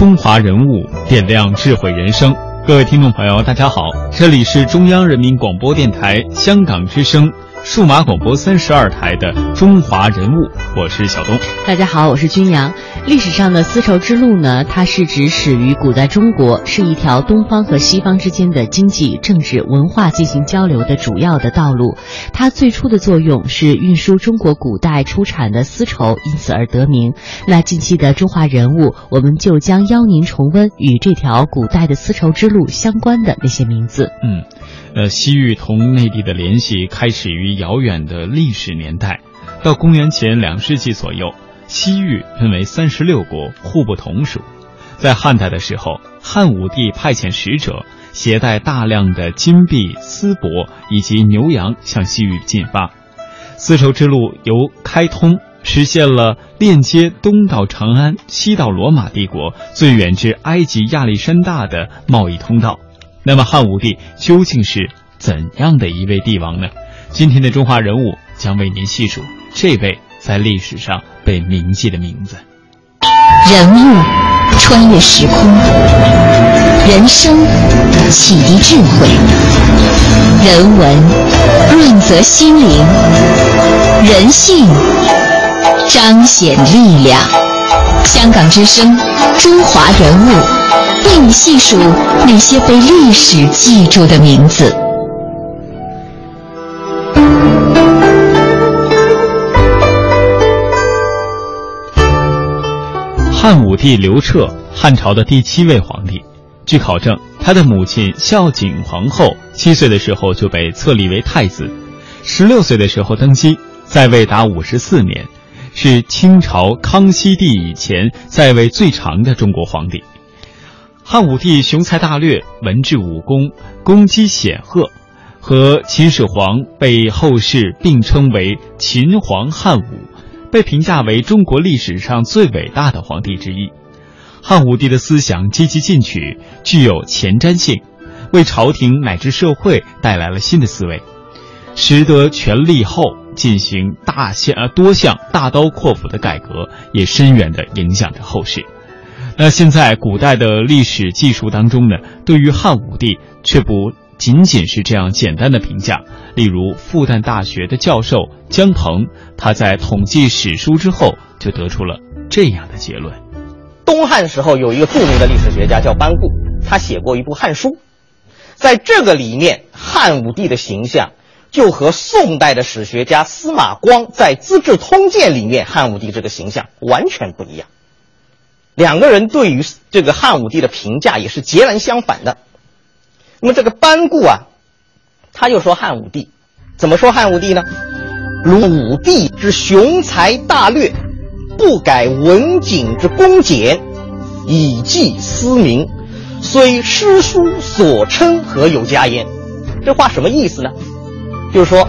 中华人物，点亮智慧人生。各位听众朋友，大家好，这里是中央人民广播电台香港之声。数码广播三十二台的中华人物，我是小东。大家好，我是君阳。历史上的丝绸之路呢，它是指始于古代中国，是一条东方和西方之间的经济、政治、文化进行交流的主要的道路。它最初的作用是运输中国古代出产的丝绸，因此而得名。那近期的中华人物，我们就将邀您重温与这条古代的丝绸之路相关的那些名字。嗯。呃，西域同内地的联系开始于遥远的历史年代，到公元前两世纪左右，西域分为三十六国，互不统属。在汉代的时候，汉武帝派遣使者，携带大量的金币、丝帛以及牛羊向西域进发，丝绸之路由开通，实现了链接东到长安、西到罗马帝国、最远至埃及亚历山大的贸易通道。那么汉武帝究竟是怎样的一位帝王呢？今天的中华人物将为您细数这位在历史上被铭记的名字。人物穿越时空，人生启迪智慧，人文润泽心灵，人性彰显力量。香港之声，中华人物。为你细数那些被历史记住的名字。汉武帝刘彻，汉朝的第七位皇帝。据考证，他的母亲孝景皇后七岁的时候就被册立为太子，十六岁的时候登基，在位达五十四年，是清朝康熙帝以前在位最长的中国皇帝。汉武帝雄才大略，文治武功，功绩显赫，和秦始皇被后世并称为“秦皇汉武”，被评价为中国历史上最伟大的皇帝之一。汉武帝的思想积极进取，具有前瞻性，为朝廷乃至社会带来了新的思维，识得权力后进行大项呃多项大刀阔斧的改革，也深远地影响着后世。那现在古代的历史技术当中呢，对于汉武帝却不仅仅是这样简单的评价。例如，复旦大学的教授姜鹏，他在统计史书之后，就得出了这样的结论：东汉时候有一个著名的历史学家叫班固，他写过一部《汉书》，在这个里面，汉武帝的形象就和宋代的史学家司马光在《资治通鉴》里面汉武帝这个形象完全不一样。两个人对于这个汉武帝的评价也是截然相反的。那么这个班固啊，他就说汉武帝怎么说汉武帝呢？如武帝之雄才大略，不改文景之恭俭，以济思民，虽诗书所称，何有加焉？这话什么意思呢？就是说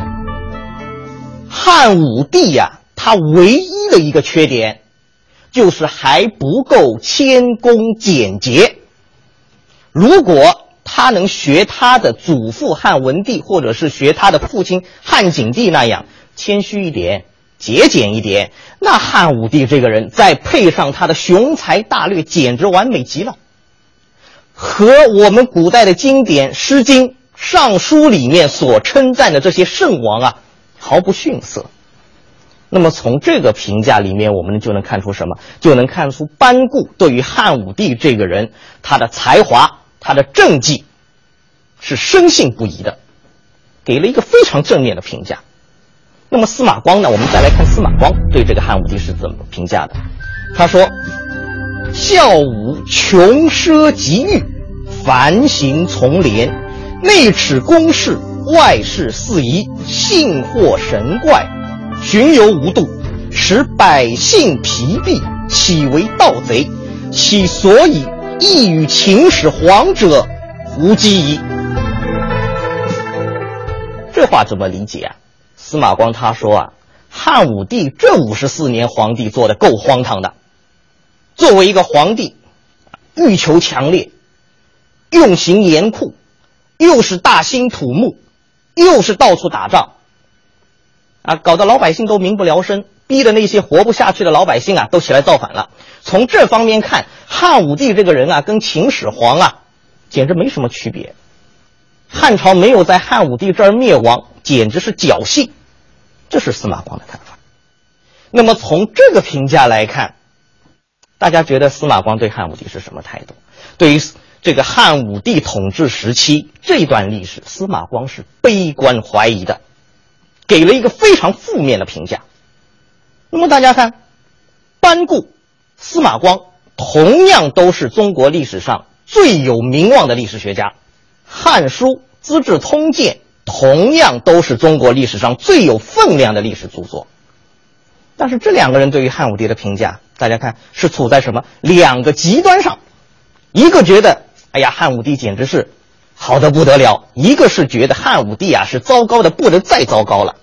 汉武帝呀，他唯一的一个缺点。就是还不够谦恭简洁。如果他能学他的祖父汉文帝，或者是学他的父亲汉景帝那样谦虚一点、节俭一点，那汉武帝这个人再配上他的雄才大略，简直完美极了，和我们古代的经典《诗经》《尚书》里面所称赞的这些圣王啊，毫不逊色。那么从这个评价里面，我们就能看出什么？就能看出班固对于汉武帝这个人，他的才华、他的政绩，是深信不疑的，给了一个非常正面的评价。那么司马光呢？我们再来看司马光对这个汉武帝是怎么评价的？他说：“孝武穷奢极欲，繁行从廉，内耻公事，外事四夷，信惑神怪。”巡游无度，使百姓疲弊，岂为盗贼？其所以亦与秦始皇者无几矣。这话怎么理解啊？司马光他说啊，汉武帝这五十四年皇帝做的够荒唐的。作为一个皇帝，欲求强烈，用刑严酷，又是大兴土木，又是到处打仗，啊，搞得老百姓都民不聊生，逼的那些活不下去的老百姓啊，都起来造反了。从这方面看，汉武帝这个人啊，跟秦始皇啊，简直没什么区别。汉朝没有在汉武帝这儿灭亡，简直是侥幸。这是司马光的看法。那么从这个评价来看，大家觉得司马光对汉武帝是什么态度？对于这个汉武帝统治时期这段历史，司马光是悲观怀疑的，给了一个非常负面的评价。那么大家看，班固、司马光同样都是中国历史上最有名望的历史学家，《汉书》《资治通鉴》同样都是中国历史上最有分量的历史著作。但是这两个人对于汉武帝的评价。大家看，是处在什么两个极端上？一个觉得，哎呀，汉武帝简直是好的不得了；一个是觉得汉武帝啊是糟糕的不能再糟糕了。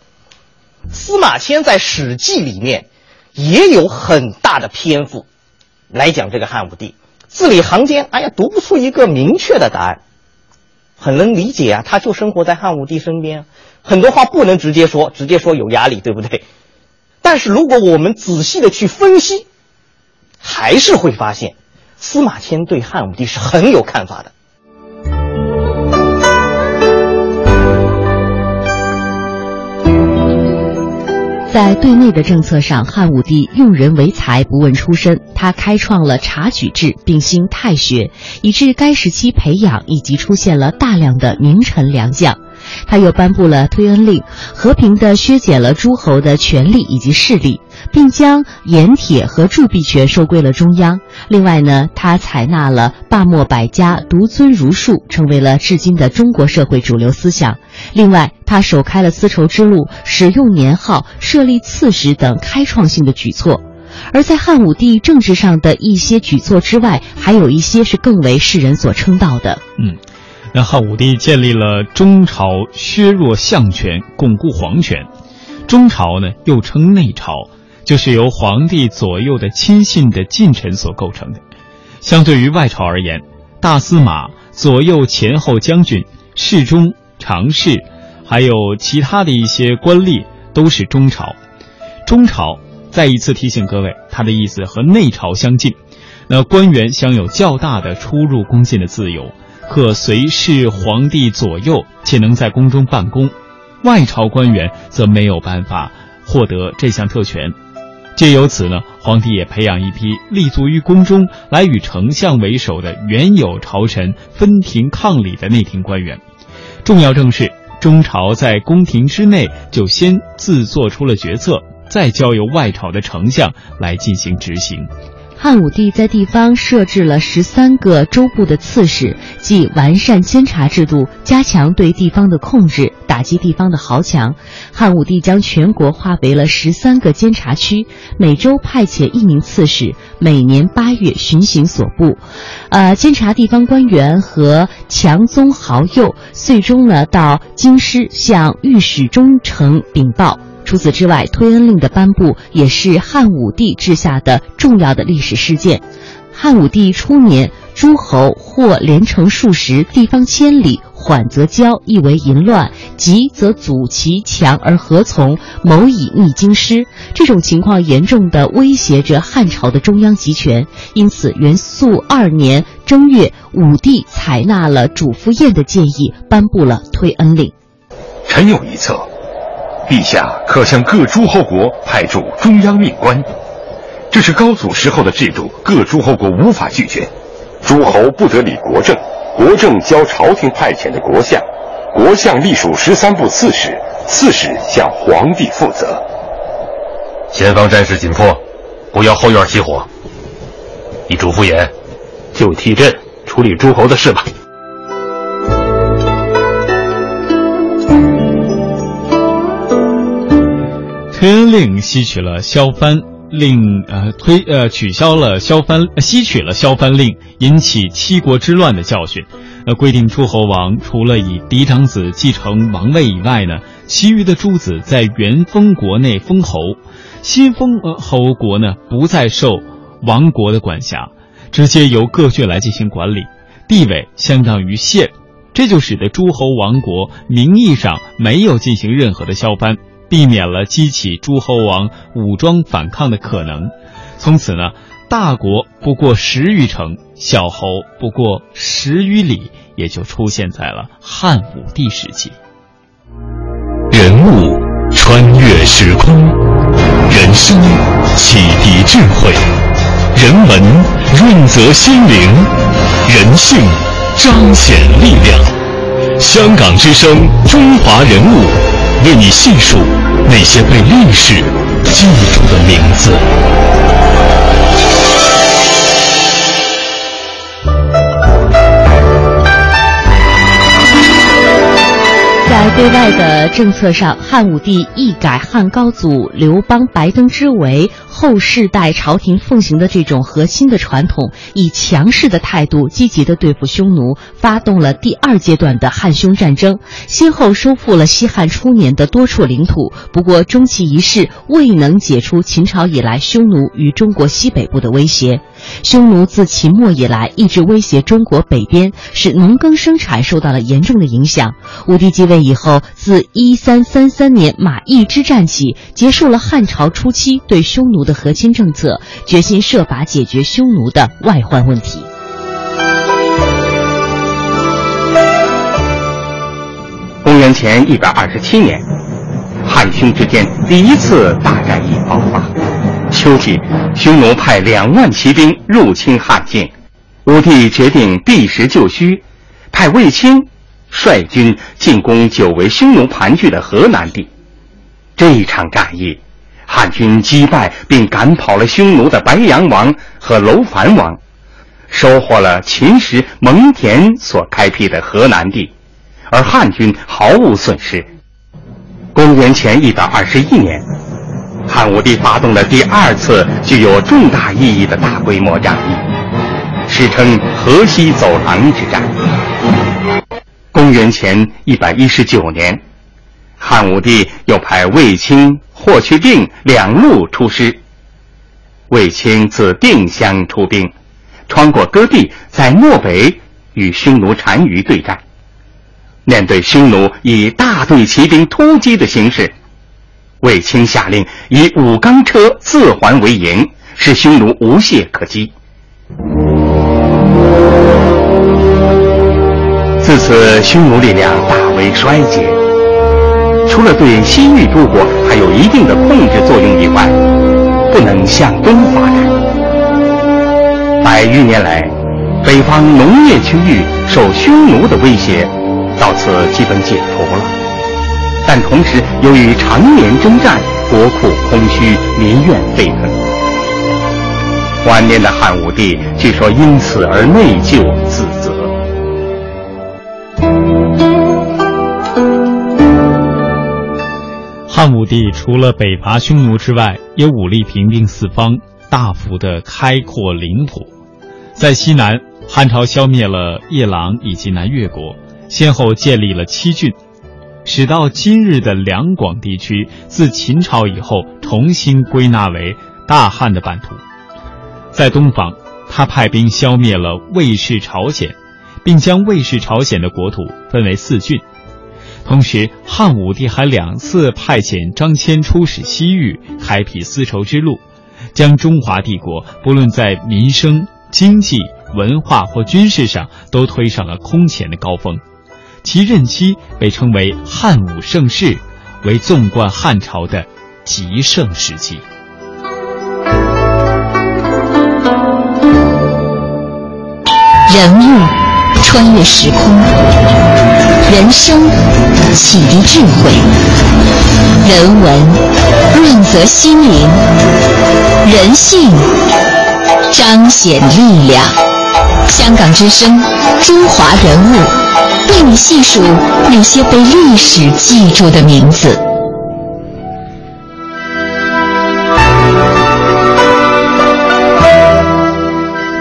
司马迁在《史记》里面也有很大的篇幅来讲这个汉武帝，字里行间，哎呀，读不出一个明确的答案，很能理解啊，他就生活在汉武帝身边，很多话不能直接说，直接说有压力，对不对？但是如果我们仔细的去分析，还是会发现，司马迁对汉武帝是很有看法的。在对内的政策上，汉武帝用人为才，不问出身。他开创了察举制，并兴太学，以致该时期培养以及出现了大量的名臣良将。他又颁布了推恩令，和平地削减了诸侯的权力以及势力，并将盐铁和铸币权收归了中央。另外呢，他采纳了罢墨百家，独尊儒术，成为了至今的中国社会主流思想。另外，他首开了丝绸之路，使用年号，设立刺史等开创性的举措。而在汉武帝政治上的一些举措之外，还有一些是更为世人所称道的。嗯。那汉武帝建立了中朝，削弱相权，巩固皇权。中朝呢，又称内朝，就是由皇帝左右的亲信的近臣所构成的。相对于外朝而言，大司马、左右前后将军、侍中、常侍，还有其他的一些官吏，都是中朝。中朝再一次提醒各位，它的意思和内朝相近。那官员享有较大的出入宫禁的自由。可随侍皇帝左右，且能在宫中办公；外朝官员则没有办法获得这项特权。借由此呢，皇帝也培养一批立足于宫中，来与丞相为首的原有朝臣分庭抗礼的内廷官员。重要正是，中朝在宫廷之内就先自做出了决策，再交由外朝的丞相来进行执行。汉武帝在地方设置了十三个州部的刺史，即完善监察制度，加强对地方的控制，打击地方的豪强。汉武帝将全国划为了十三个监察区，每周派遣一名刺史，每年八月巡行所部，呃，监察地方官员和强宗豪右，最终呢到京师向御史中丞禀报。除此之外，推恩令的颁布也是汉武帝治下的重要的历史事件。汉武帝初年，诸侯或连城数十，地方千里，缓则骄，意为淫乱；急则阻其强而何从，谋以逆京师。这种情况严重的威胁着汉朝的中央集权。因此，元肃二年正月，武帝采纳了主父偃的建议，颁布了推恩令。臣有一策。陛下可向各诸侯国派驻中央命官，这是高祖时候的制度，各诸侯国无法拒绝。诸侯不得理国政，国政交朝廷派遣的国相，国相隶属十三部刺史，刺史向皇帝负责。前方战事紧迫，不要后院起火。你嘱咐也，就替朕处理诸侯的事吧。推恩令吸取了萧藩、令呃推呃取消了削藩，吸取了削藩令引起七国之乱的教训，呃规定诸侯王除了以嫡长子继承王位以外呢，其余的诸子在原封国内封侯，新封侯国呢不再受王国的管辖，直接由各郡来进行管理，地位相当于县，这就使得诸侯王国名义上没有进行任何的削藩。避免了激起诸侯王武装反抗的可能，从此呢，大国不过十余城，小侯不过十余里，也就出现在了汉武帝时期。人物穿越时空，人生启迪智慧，人文润泽心灵，人性彰显力量。香港之声，中华人物。为你细数那些被历史记住的名字。在对外的政策上，汉武帝一改汉高祖刘邦白登之围。后世代朝廷奉行的这种核心的传统，以强势的态度积极的对付匈奴，发动了第二阶段的汉匈战争，先后收复了西汉初年的多处领土。不过，终其一事未能解除秦朝以来匈奴与中国西北部的威胁。匈奴自秦末以来一直威胁中国北边，使农耕生产受到了严重的影响。武帝继位以后，自一三三三年马邑之战起，结束了汉朝初期对匈奴。的和亲政策，决心设法解决匈奴的外患问题。公元前一百二十七年，汉匈之间第一次大战役爆发。秋季，匈奴派两万骑兵入侵汉境，武帝决定避实就虚，派卫青率军进攻久为匈奴盘踞的河南地。这一场战役。汉军击败并赶跑了匈奴的白羊王和楼烦王，收获了秦时蒙恬所开辟的河南地，而汉军毫无损失。公元前一百二十一年，汉武帝发动了第二次具有重大意义的大规模战役，史称河西走廊之战。公元前一百一十九年。汉武帝又派卫青、霍去病两路出师。卫青自定襄出兵，穿过戈壁，在漠北与匈奴单于对战。面对匈奴以大队骑兵突击的形势，卫青下令以五钢车四环为营，使匈奴无懈可击。自此，匈奴力量大为衰竭。除了对西域诸国还有一定的控制作用以外，不能向东发展。百余年来，北方农业区域受匈奴的威胁，到此基本解除了。但同时，由于常年征战，国库空虚，民怨沸腾。晚年的汉武帝据说因此而内疚汉武帝除了北伐匈奴之外，也武力平定四方，大幅的开阔领土。在西南，汉朝消灭了夜郎以及南越国，先后建立了七郡，使到今日的两广地区自秦朝以后重新归纳为大汉的版图。在东方，他派兵消灭了魏氏朝鲜，并将魏氏朝鲜的国土分为四郡。同时，汉武帝还两次派遣张骞出使西域，开辟丝绸之路，将中华帝国不论在民生、经济、文化或军事上都推上了空前的高峰。其任期被称为汉武盛世，为纵贯汉朝的极盛时期。人物穿越时空。人生启迪智慧，人文润泽心灵，人性彰显力量。香港之声，中华人物，为你细数那些被历史记住的名字。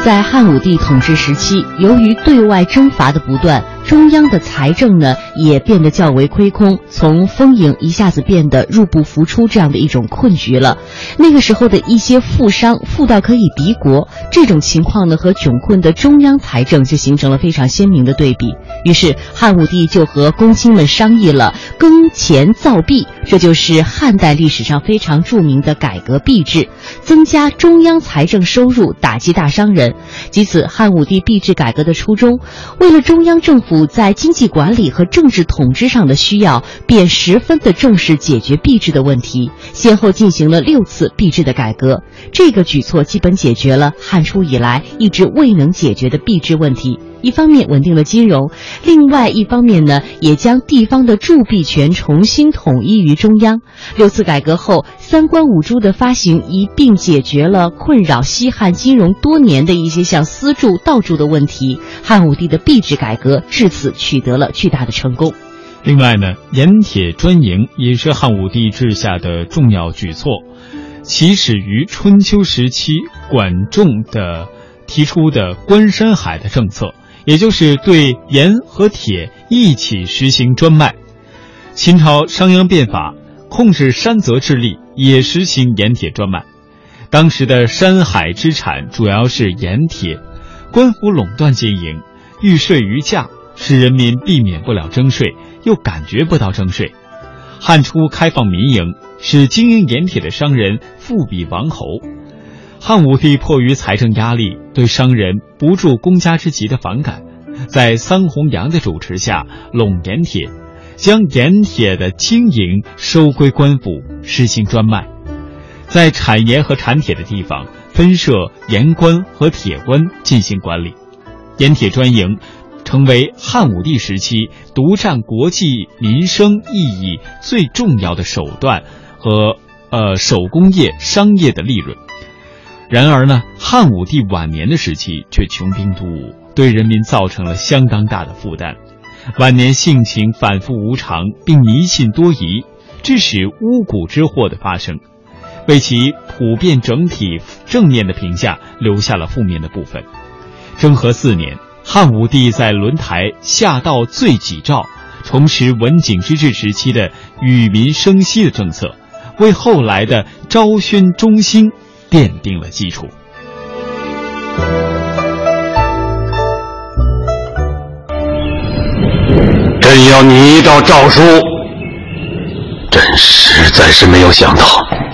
在汉武帝统治时期，由于对外征伐的不断，中央的财政呢也变得较为亏空，从丰盈一下子变得入不敷出这样的一种困局了。那个时候的一些富商富到可以敌国，这种情况呢和窘困的中央财政就形成了非常鲜明的对比。于是汉武帝就和公卿们商议了耕钱造币，这就是汉代历史上非常著名的改革币制，增加中央财政收入，打击大商人。即此，汉武帝币制改革的初衷，为了中央政府在经济管理和政治统治上的需要，便十分的重视解决币制的问题，先后进行了六次币制的改革。这个举措基本解决了汉初以来一直未能解决的币制问题。一方面稳定了金融，另外一方面呢，也将地方的铸币权重新统一于中央。六次改革后，三官五铢的发行一并解决了困扰西汉金融多年的一些像私铸、盗铸的问题。汉武帝的币制改革至此取得了巨大的成功。另外呢，盐铁专营也是汉武帝治下的重要举措，起始于春秋时期管仲的提出的关山海的政策。也就是对盐和铁一起实行专卖。秦朝商鞅变法，控制山泽之力，也实行盐铁专卖。当时的山海之产主要是盐铁，官府垄断经营，欲税于价，使人民避免不了征税，又感觉不到征税。汉初开放民营，使经营盐铁的商人富比王侯。汉武帝迫于财政压力，对商人不助公家之急的反感，在桑弘羊的主持下，垄盐铁，将盐铁的经营收归官府，实行专卖，在产盐和产铁的地方分设盐官和铁官进行管理。盐铁专营，成为汉武帝时期独占国计民生意义最重要的手段和呃手工业商业的利润。然而呢，汉武帝晚年的时期却穷兵黩武，对人民造成了相当大的负担。晚年性情反复无常，并迷信多疑，致使巫蛊之祸的发生，为其普遍整体正面的评价留下了负面的部分。征和四年，汉武帝在轮台下道罪己诏，重拾文景之治时期的与民生息的政策，为后来的昭宣中兴。奠定了基础。朕要拟一道诏书。朕实在是没有想到，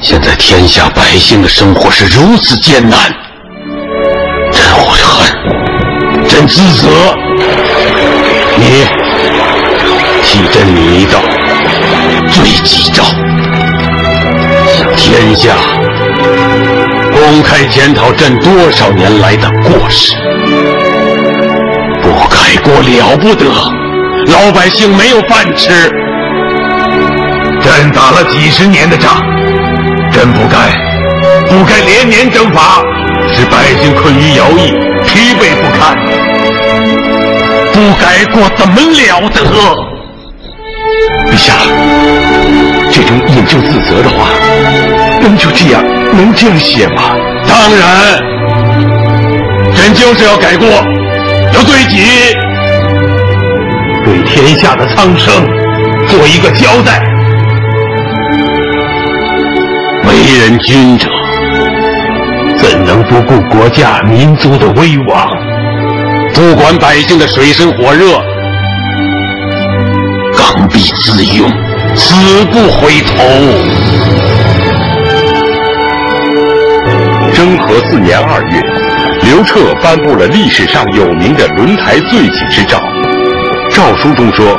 现在天下百姓的生活是如此艰难。朕悔恨，朕自责。你替朕拟一道罪己诏，向天下。公开检讨朕多少年来的过失，不改过了不得，老百姓没有饭吃。朕打了几十年的仗，朕不该，不该连年征伐，使百姓困于徭役，疲惫不堪。不改过怎么了得？陛下，这种引咎自责的话，能就这样？能这样写吗？当然，朕就是要改过，要对己，对天下的苍生做一个交代。为人君者，怎能不顾国家民族的危亡，不管百姓的水深火热，刚愎自用，死不回头？征和四年二月，刘彻颁布了历史上有名的轮台罪己之诏。诏书中说：“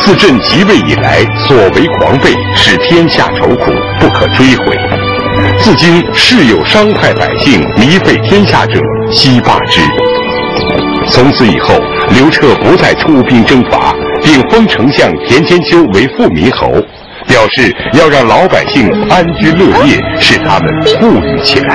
自朕即位以来，所为狂悖，使天下愁苦，不可追悔。自今世有伤害百姓、糜费天下者，悉罢之。”从此以后，刘彻不再出兵征伐，并封丞相田千秋为富民侯。表示要让老百姓安居乐业，使他们富裕起来。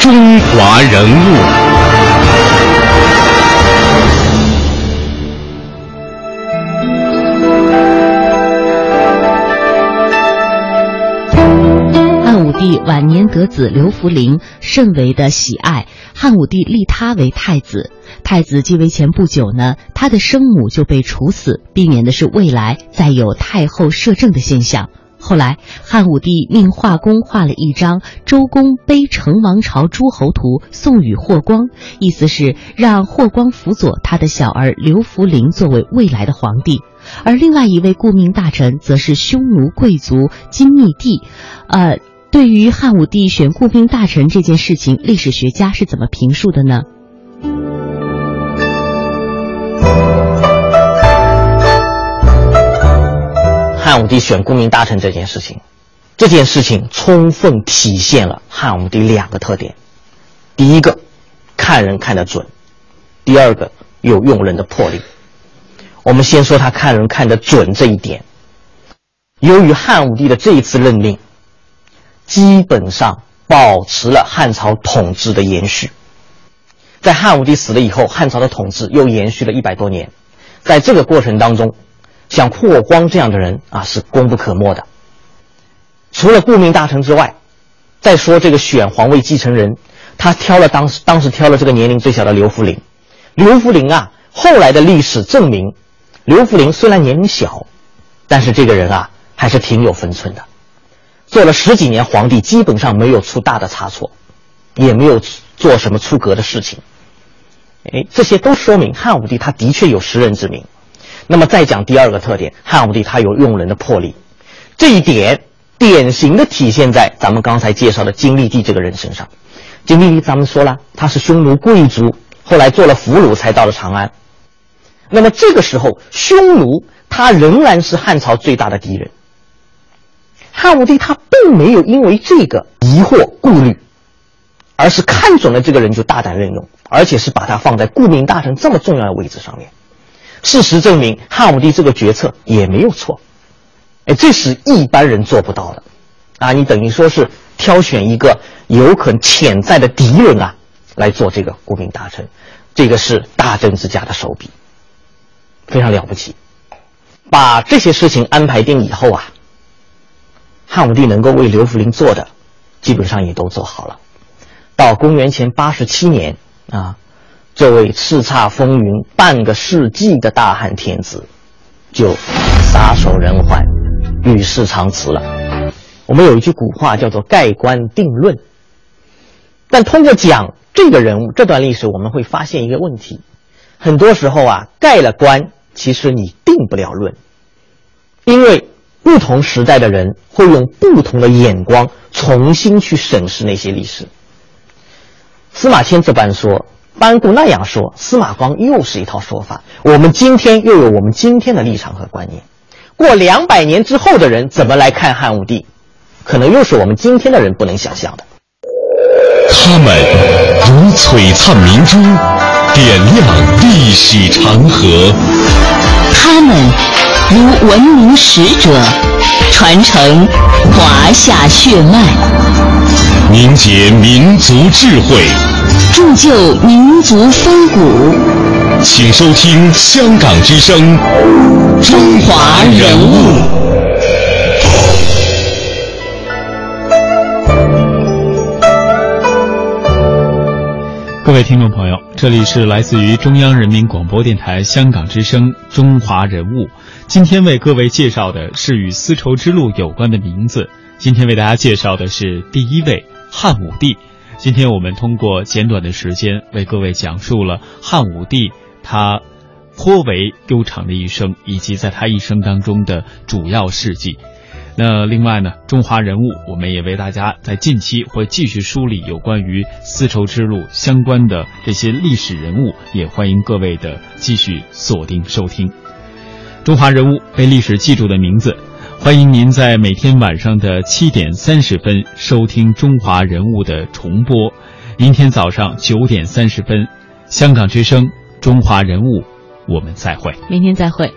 中华人物。汉武帝晚年得子刘弗陵甚为的喜爱，汉武帝立他为太子。太子继位前不久呢，他的生母就被处死，避免的是未来再有太后摄政的现象。后来，汉武帝命画工画了一张《周公背成王朝诸侯图》，送与霍光，意思是让霍光辅佐他的小儿刘弗陵作为未来的皇帝。而另外一位顾命大臣，则是匈奴贵族金密帝，呃。对于汉武帝选顾命大臣这件事情，历史学家是怎么评述的呢？汉武帝选功名大臣这件事情，这件事情充分体现了汉武帝两个特点：第一个，看人看得准；第二个，有用人的魄力。我们先说他看人看得准这一点。由于汉武帝的这一次任命。基本上保持了汉朝统治的延续。在汉武帝死了以后，汉朝的统治又延续了一百多年。在这个过程当中，像霍光这样的人啊，是功不可没的。除了顾命大臣之外，再说这个选皇位继承人，他挑了当时当时挑了这个年龄最小的刘弗陵。刘弗陵啊，后来的历史证明，刘弗陵虽然年龄小，但是这个人啊，还是挺有分寸的。做了十几年皇帝，基本上没有出大的差错，也没有做什么出格的事情。哎，这些都说明汉武帝他的确有识人之明。那么再讲第二个特点，汉武帝他有用人的魄力，这一点典型的体现在咱们刚才介绍的金历帝这个人身上。金历帝咱们说了，他是匈奴贵族，后来做了俘虏才到了长安。那么这个时候，匈奴他仍然是汉朝最大的敌人。汉武帝他并没有因为这个疑惑顾虑，而是看准了这个人就大胆任用，而且是把他放在顾命大臣这么重要的位置上面。事实证明，汉武帝这个决策也没有错。哎，这是一般人做不到的，啊，你等于说是挑选一个有可能潜在的敌人啊来做这个国民大臣，这个是大政治家的手笔，非常了不起。把这些事情安排定以后啊。汉武帝能够为刘弗陵做的，基本上也都做好了。到公元前八十七年啊，这位叱咤风云半个世纪的大汉天子，就撒手人寰，与世长辞了。我们有一句古话叫做“盖棺定论”，但通过讲这个人物这段历史，我们会发现一个问题：很多时候啊，盖了棺，其实你定不了论，因为。不同时代的人会用不同的眼光重新去审视那些历史。司马迁这般说，班固那样说，司马光又是一套说法。我们今天又有我们今天的立场和观念。过两百年之后的人怎么来看汉武帝，可能又是我们今天的人不能想象的。他们如璀璨明珠，点亮历史长河。他们。如文明使者，传承华夏血脉，凝结民族智慧，铸就民族风骨。请收听《香港之声》中华人物。各位听众朋友，这里是来自于中央人民广播电台《香港之声》中华人物。今天为各位介绍的是与丝绸之路有关的名字。今天为大家介绍的是第一位汉武帝。今天我们通过简短的时间为各位讲述了汉武帝他颇为悠长的一生，以及在他一生当中的主要事迹。那另外呢，中华人物我们也为大家在近期会继续梳理有关于丝绸之路相关的这些历史人物，也欢迎各位的继续锁定收听。中华人物被历史记住的名字，欢迎您在每天晚上的七点三十分收听《中华人物》的重播。明天早上九点三十分，香港之声《中华人物》，我们再会。明天再会。